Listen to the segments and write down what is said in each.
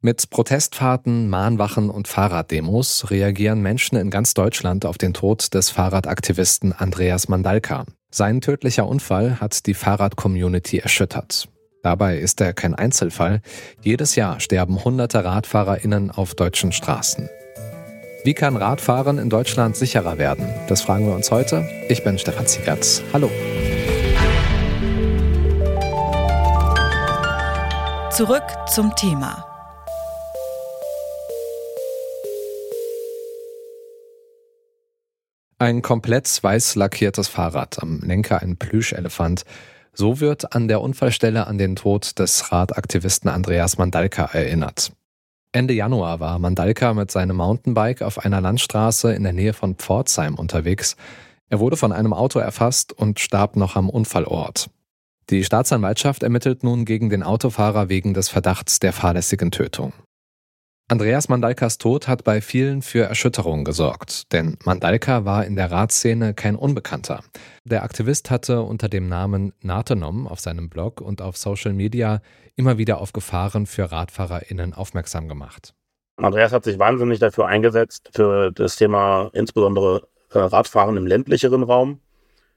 Mit Protestfahrten, Mahnwachen und Fahrraddemos reagieren Menschen in ganz Deutschland auf den Tod des Fahrradaktivisten Andreas Mandalka. Sein tödlicher Unfall hat die Fahrrad-Community erschüttert. Dabei ist er kein Einzelfall. Jedes Jahr sterben hunderte RadfahrerInnen auf deutschen Straßen. Wie kann Radfahren in Deutschland sicherer werden? Das fragen wir uns heute. Ich bin Stefan Ziegert. Hallo. Zurück zum Thema. Ein komplett weiß lackiertes Fahrrad, am Lenker ein Plüschelefant. So wird an der Unfallstelle an den Tod des Radaktivisten Andreas Mandalka erinnert. Ende Januar war Mandalka mit seinem Mountainbike auf einer Landstraße in der Nähe von Pforzheim unterwegs. Er wurde von einem Auto erfasst und starb noch am Unfallort. Die Staatsanwaltschaft ermittelt nun gegen den Autofahrer wegen des Verdachts der fahrlässigen Tötung. Andreas Mandalkas Tod hat bei vielen für Erschütterung gesorgt, denn Mandalka war in der Radszene kein Unbekannter. Der Aktivist hatte unter dem Namen Natenom auf seinem Blog und auf Social Media immer wieder auf Gefahren für RadfahrerInnen aufmerksam gemacht. Andreas hat sich wahnsinnig dafür eingesetzt, für das Thema insbesondere äh, Radfahren im ländlicheren Raum.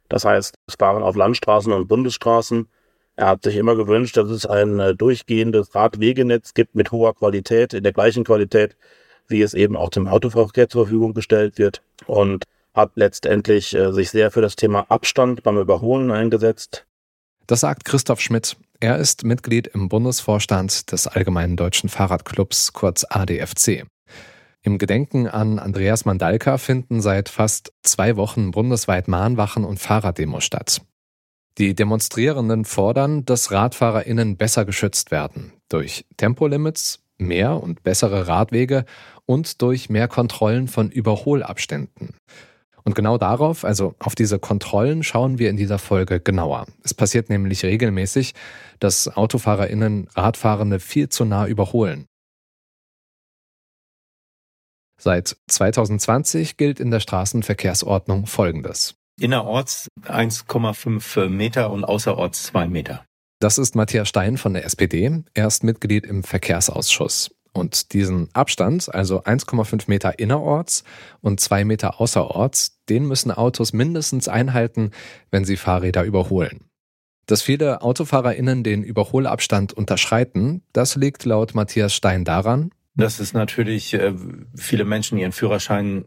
Das heißt, das Fahren auf Landstraßen und Bundesstraßen er hat sich immer gewünscht, dass es ein äh, durchgehendes Radwegenetz gibt mit hoher Qualität, in der gleichen Qualität, wie es eben auch dem Autoverkehr zur Verfügung gestellt wird. Und hat letztendlich äh, sich sehr für das Thema Abstand beim Überholen eingesetzt. Das sagt Christoph Schmidt. Er ist Mitglied im Bundesvorstand des Allgemeinen Deutschen Fahrradclubs, kurz ADFC. Im Gedenken an Andreas Mandalka finden seit fast zwei Wochen bundesweit Mahnwachen und Fahrraddemos statt. Die Demonstrierenden fordern, dass RadfahrerInnen besser geschützt werden. Durch Tempolimits, mehr und bessere Radwege und durch mehr Kontrollen von Überholabständen. Und genau darauf, also auf diese Kontrollen, schauen wir in dieser Folge genauer. Es passiert nämlich regelmäßig, dass AutofahrerInnen Radfahrende viel zu nah überholen. Seit 2020 gilt in der Straßenverkehrsordnung Folgendes. Innerorts 1,5 Meter und außerorts 2 Meter. Das ist Matthias Stein von der SPD. Er ist Mitglied im Verkehrsausschuss. Und diesen Abstand, also 1,5 Meter innerorts und 2 Meter außerorts, den müssen Autos mindestens einhalten, wenn sie Fahrräder überholen. Dass viele AutofahrerInnen den Überholabstand unterschreiten, das liegt laut Matthias Stein daran, dass es natürlich äh, viele Menschen ihren Führerschein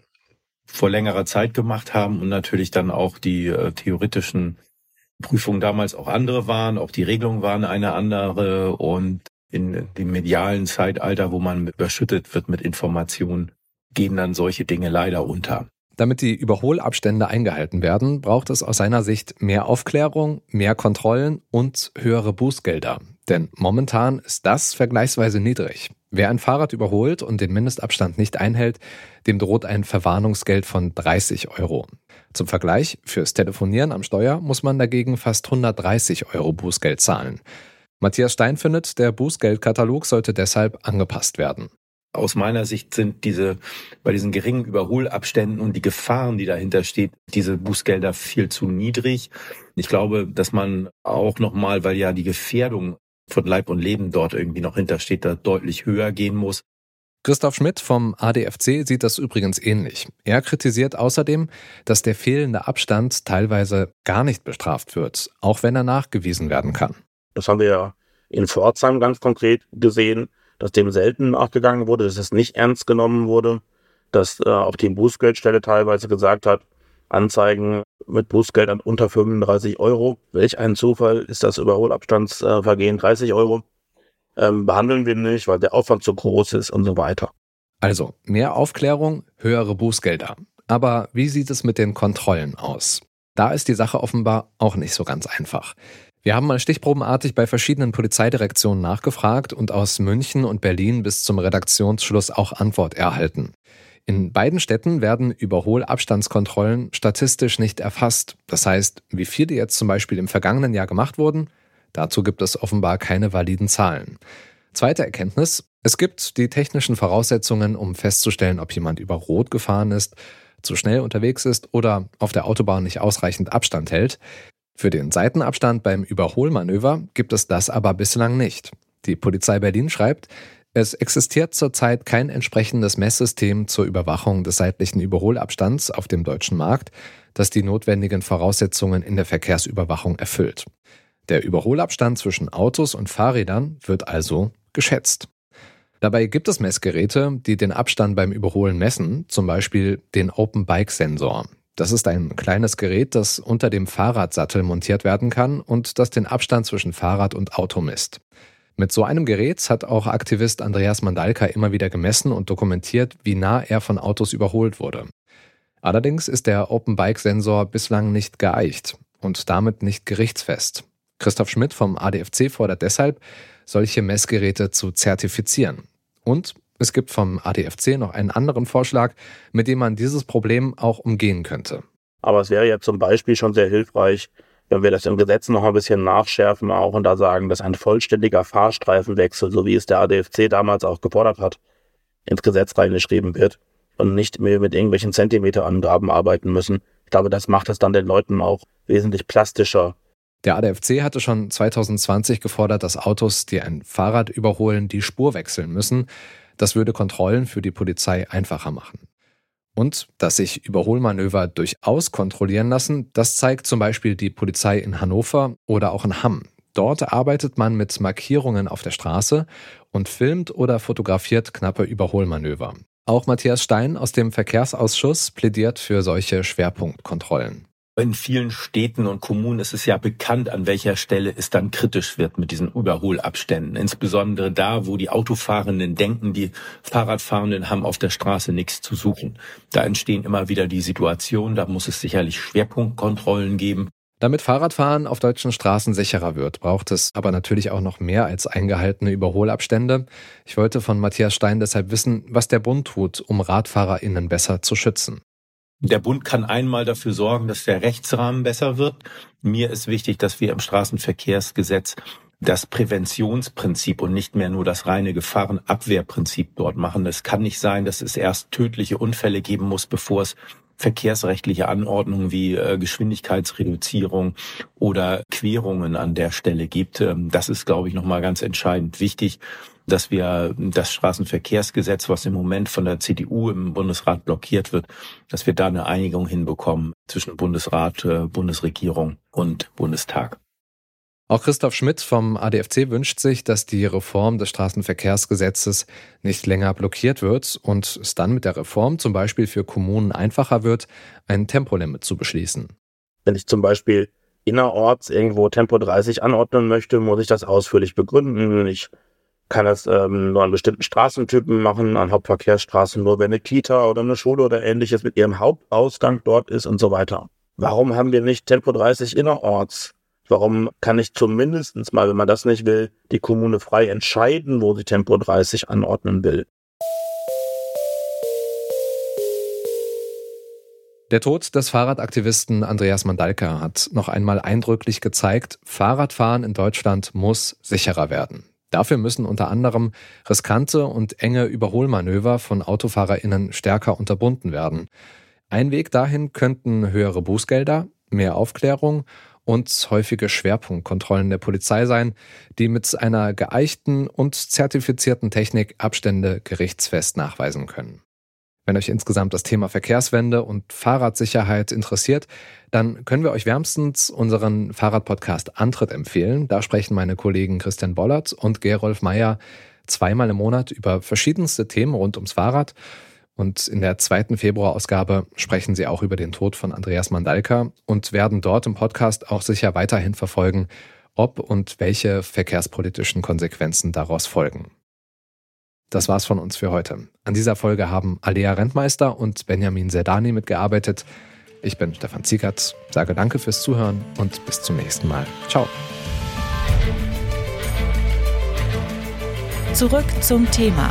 vor längerer Zeit gemacht haben und natürlich dann auch die äh, theoretischen Prüfungen damals auch andere waren, auch die Regelungen waren eine andere und in dem medialen Zeitalter, wo man überschüttet wird mit Informationen, gehen dann solche Dinge leider unter. Damit die Überholabstände eingehalten werden, braucht es aus seiner Sicht mehr Aufklärung, mehr Kontrollen und höhere Bußgelder. Denn momentan ist das vergleichsweise niedrig. Wer ein Fahrrad überholt und den Mindestabstand nicht einhält, dem droht ein Verwarnungsgeld von 30 Euro. Zum Vergleich, fürs Telefonieren am Steuer muss man dagegen fast 130 Euro Bußgeld zahlen. Matthias Stein findet, der Bußgeldkatalog sollte deshalb angepasst werden. Aus meiner Sicht sind diese, bei diesen geringen Überholabständen und die Gefahren, die dahinter steht, diese Bußgelder viel zu niedrig. Ich glaube, dass man auch nochmal, weil ja die Gefährdung von Leib und Leben dort irgendwie noch hintersteht, da deutlich höher gehen muss. Christoph Schmidt vom ADFC sieht das übrigens ähnlich. Er kritisiert außerdem, dass der fehlende Abstand teilweise gar nicht bestraft wird, auch wenn er nachgewiesen werden kann. Das haben wir ja in Pforzheim ganz konkret gesehen, dass dem selten nachgegangen wurde, dass es nicht ernst genommen wurde, dass äh, auch die Bußgeldstelle teilweise gesagt hat, Anzeigen mit Bußgeldern unter 35 Euro. Welch ein Zufall ist das Überholabstandsvergehen 30 Euro? Ähm, behandeln wir nicht, weil der Aufwand zu groß ist und so weiter. Also mehr Aufklärung, höhere Bußgelder. Aber wie sieht es mit den Kontrollen aus? Da ist die Sache offenbar auch nicht so ganz einfach. Wir haben mal stichprobenartig bei verschiedenen Polizeidirektionen nachgefragt und aus München und Berlin bis zum Redaktionsschluss auch Antwort erhalten. In beiden Städten werden Überholabstandskontrollen statistisch nicht erfasst. Das heißt, wie viele jetzt zum Beispiel im vergangenen Jahr gemacht wurden, dazu gibt es offenbar keine validen Zahlen. Zweite Erkenntnis, es gibt die technischen Voraussetzungen, um festzustellen, ob jemand über Rot gefahren ist, zu schnell unterwegs ist oder auf der Autobahn nicht ausreichend Abstand hält. Für den Seitenabstand beim Überholmanöver gibt es das aber bislang nicht. Die Polizei Berlin schreibt, Es existiert zurzeit kein entsprechendes Messsystem zur Überwachung des seitlichen Überholabstands auf dem deutschen Markt, das die notwendigen Voraussetzungen in der Verkehrsüberwachung erfüllt. Der Überholabstand zwischen Autos und Fahrrädern wird also geschätzt. Dabei gibt es Messgeräte, die den Abstand beim Überholen messen, zum Beispiel den Open Bike Sensor. Das ist ein kleines Gerät, das unter dem Fahrradsattel montiert werden kann und das den Abstand zwischen Fahrrad und Auto misst. Mit so einem Gerät hat auch Aktivist Andreas Mandalka immer wieder gemessen und dokumentiert, wie nah er von Autos überholt wurde. Allerdings ist der Open Bike Sensor bislang nicht geeicht und damit nicht gerichtsfest. Christoph Schmidt vom ADFC fordert deshalb, solche Messgeräte zu zertifizieren. Und es gibt vom ADFC noch einen anderen Vorschlag, mit dem man dieses Problem auch umgehen könnte. Aber es wäre ja zum Beispiel schon sehr hilfreich, wenn wir das im Gesetz noch ein bisschen nachschärfen auch und da sagen, dass ein vollständiger Fahrstreifenwechsel, so wie es der ADFC damals auch gefordert hat, ins Gesetz reingeschrieben wird und nicht mehr mit irgendwelchen Zentimeterangaben arbeiten müssen. Ich glaube, das macht es dann den Leuten auch wesentlich plastischer. Der ADFC hatte schon 2020 gefordert, dass Autos, die ein Fahrrad überholen, die Spur wechseln müssen. Das würde Kontrollen für die Polizei einfacher machen. Und dass sich Überholmanöver durchaus kontrollieren lassen, das zeigt zum Beispiel die Polizei in Hannover oder auch in Hamm. Dort arbeitet man mit Markierungen auf der Straße und filmt oder fotografiert knappe Überholmanöver. Auch Matthias Stein aus dem Verkehrsausschuss plädiert für solche Schwerpunktkontrollen. In vielen Städten und Kommunen ist es ja bekannt, an welcher Stelle es dann kritisch wird mit diesen Überholabständen. Insbesondere da, wo die Autofahrenden denken, die Fahrradfahrenden haben auf der Straße nichts zu suchen. Da entstehen immer wieder die Situationen, da muss es sicherlich Schwerpunktkontrollen geben. Damit Fahrradfahren auf deutschen Straßen sicherer wird, braucht es aber natürlich auch noch mehr als eingehaltene Überholabstände. Ich wollte von Matthias Stein deshalb wissen, was der Bund tut, um RadfahrerInnen besser zu schützen. Der Bund kann einmal dafür sorgen, dass der Rechtsrahmen besser wird. Mir ist wichtig, dass wir im Straßenverkehrsgesetz das Präventionsprinzip und nicht mehr nur das reine Gefahrenabwehrprinzip dort machen. Es kann nicht sein, dass es erst tödliche Unfälle geben muss, bevor es verkehrsrechtliche Anordnungen wie äh, Geschwindigkeitsreduzierung oder Querungen an der Stelle gibt. Ähm, das ist, glaube ich, nochmal ganz entscheidend wichtig dass wir das Straßenverkehrsgesetz, was im Moment von der CDU im Bundesrat blockiert wird, dass wir da eine Einigung hinbekommen zwischen Bundesrat, äh, Bundesregierung und Bundestag. Auch Christoph Schmidt vom ADFC wünscht sich, dass die Reform des Straßenverkehrsgesetzes nicht länger blockiert wird und es dann mit der Reform zum Beispiel für Kommunen einfacher wird, ein Tempolimit zu beschließen. Wenn ich zum Beispiel innerorts irgendwo Tempo 30 anordnen möchte, muss ich das ausführlich begründen. Ich kann das ähm, nur an bestimmten Straßentypen machen, an Hauptverkehrsstraßen nur, wenn eine Kita oder eine Schule oder ähnliches mit ihrem Hauptausgang dort ist und so weiter. Warum haben wir nicht Tempo 30 innerorts? Warum kann ich zumindestens mal, wenn man das nicht will, die Kommune frei entscheiden, wo sie Tempo 30 anordnen will? Der Tod des Fahrradaktivisten Andreas Mandalka hat noch einmal eindrücklich gezeigt, Fahrradfahren in Deutschland muss sicherer werden. Dafür müssen unter anderem riskante und enge Überholmanöver von AutofahrerInnen stärker unterbunden werden. Ein Weg dahin könnten höhere Bußgelder, mehr Aufklärung und häufige Schwerpunktkontrollen der Polizei sein, die mit einer geeichten und zertifizierten Technik Abstände gerichtsfest nachweisen können. Wenn euch insgesamt das Thema Verkehrswende und Fahrradsicherheit interessiert, dann können wir euch wärmstens unseren Fahrradpodcast Antritt empfehlen. Da sprechen meine Kollegen Christian Bollert und Gerolf Meyer zweimal im Monat über verschiedenste Themen rund ums Fahrrad. Und in der zweiten Februarausgabe sprechen sie auch über den Tod von Andreas Mandalka und werden dort im Podcast auch sicher weiterhin verfolgen, ob und welche verkehrspolitischen Konsequenzen daraus folgen. Das war's von uns für heute. An dieser Folge haben Alea Rentmeister und Benjamin Serdani mitgearbeitet. Ich bin Stefan Ziegert, sage danke fürs Zuhören und bis zum nächsten Mal. Ciao. Zurück zum Thema